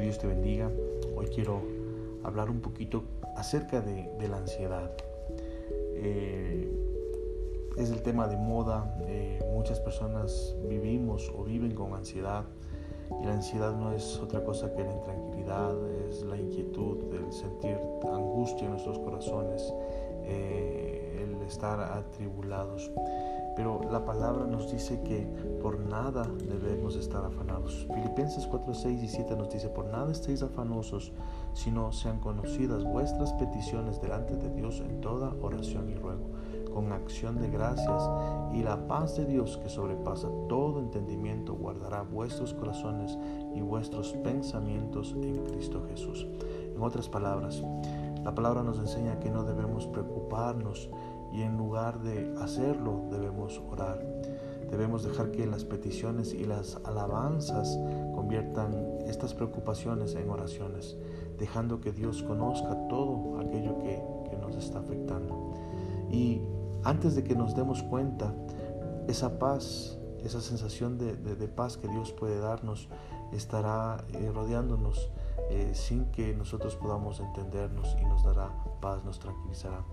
Dios te bendiga. Hoy quiero hablar un poquito acerca de, la ansiedad. Eh, es el tema de moda. Eh, muchas personas vivimos o viven con ansiedad. Y la ansiedad no es otra cosa que la intranquilidad, es la inquietud, el sentir angustia en nuestros corazones, eh, el estar atribulados. Pero la palabra nos dice que por nada debemos estar afanados. Filipenses 4, 6 y 7 nos dice, por nada estéis afanosos, sino sean conocidas vuestras peticiones delante de Dios en toda oración y ruego, con acción de gracias, y la paz de Dios que sobrepasa todo entendimiento guardará vuestros corazones y vuestros pensamientos en Cristo Jesús. En otras palabras, la palabra nos enseña que no debemos preocuparnos y en lugar de hacerlo debemos orar. Debemos dejar que las peticiones y las alabanzas conviertan estas preocupaciones en oraciones, dejando que Dios conozca todo aquello que, nos está afectando. Y antes de que nos demos cuenta, esa paz, esa sensación de, paz que Dios puede darnos, estará eh, rodeándonos eh, sin que nosotros podamos entendernos y nos dará paz, nos tranquilizará.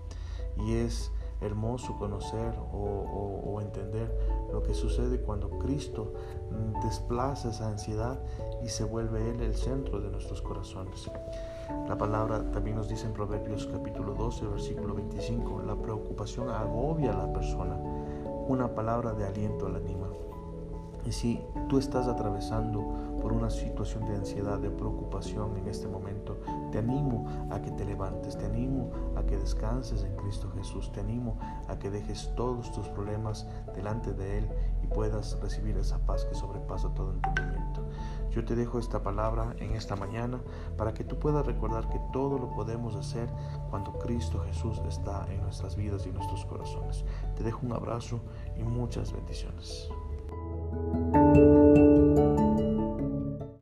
Y es hermoso conocer o, entender lo que sucede cuando Cristo mm, desplaza esa ansiedad y se vuelve Él el centro de nuestros corazones. La palabra también nos dice en Proverbios capítulo 12, versículo 25, la preocupación agobia a la persona, una palabra de aliento la anima. Y si tú estás atravesando por una situación de ansiedad, de preocupación en este momento, te animo a que te levantes, te animo a que descanses en Cristo Jesús, te animo a que dejes todos tus problemas delante de Él y puedas recibir esa paz que sobrepasa todo entendimiento. Yo te dejo esta palabra en esta mañana para que tú puedas recordar que todo lo podemos hacer cuando Cristo Jesús está en nuestras vidas y nuestros corazones. Te dejo un abrazo y muchas bendiciones.